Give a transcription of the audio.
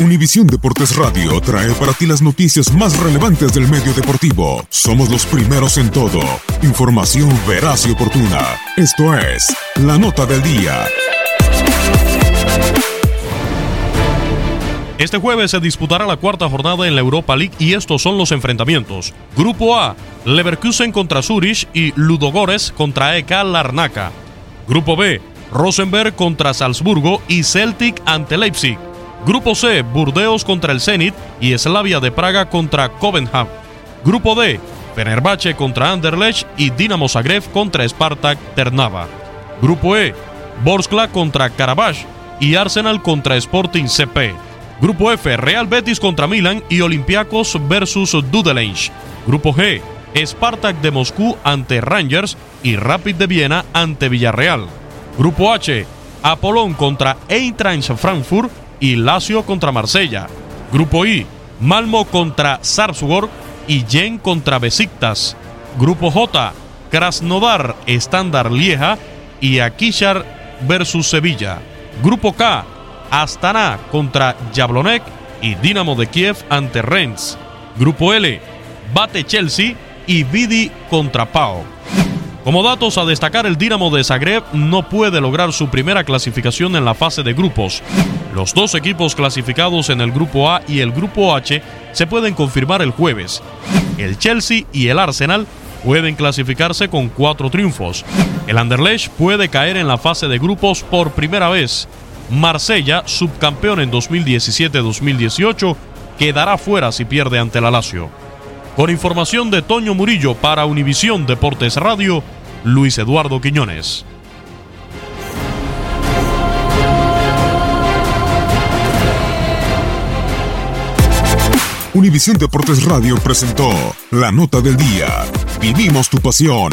Univisión Deportes Radio trae para ti las noticias más relevantes del medio deportivo. Somos los primeros en todo. Información veraz y oportuna. Esto es La Nota del Día. Este jueves se disputará la cuarta jornada en la Europa League y estos son los enfrentamientos. Grupo A, Leverkusen contra Zurich y Ludogores contra EK Larnaca. Grupo B, Rosenberg contra Salzburgo y Celtic ante Leipzig. Grupo C, Burdeos contra el Zenit y Slavia de Praga contra Covenham. Grupo D, Fenerbahce contra Anderlecht y Dinamo Zagreb contra Spartak Ternava. Grupo E, Borskla contra Karabakh y Arsenal contra Sporting CP. Grupo F, Real Betis contra Milan y Olympiacos versus Dudelange. Grupo G, Spartak de Moscú ante Rangers y Rapid de Viena ante Villarreal. Grupo H, Apolón contra Eintracht Frankfurt y Lazio contra Marsella. Grupo I, Malmo contra Sarpsborg y Yen contra Besiktas. Grupo J, Krasnodar, Standard Lieja y Akishar versus Sevilla. Grupo K, Astana contra Jablonek y Dinamo de Kiev ante Rennes. Grupo L, Bate Chelsea y Vidi contra Pau. Como datos a destacar, el Dinamo de Zagreb no puede lograr su primera clasificación en la fase de grupos. Los dos equipos clasificados en el Grupo A y el Grupo H se pueden confirmar el jueves. El Chelsea y el Arsenal pueden clasificarse con cuatro triunfos. El Anderlecht puede caer en la fase de grupos por primera vez. Marsella, subcampeón en 2017-2018, quedará fuera si pierde ante la Lazio. Con información de Toño Murillo para Univisión Deportes Radio, Luis Eduardo Quiñones. Univisión Deportes Radio presentó La Nota del Día. Vivimos tu pasión.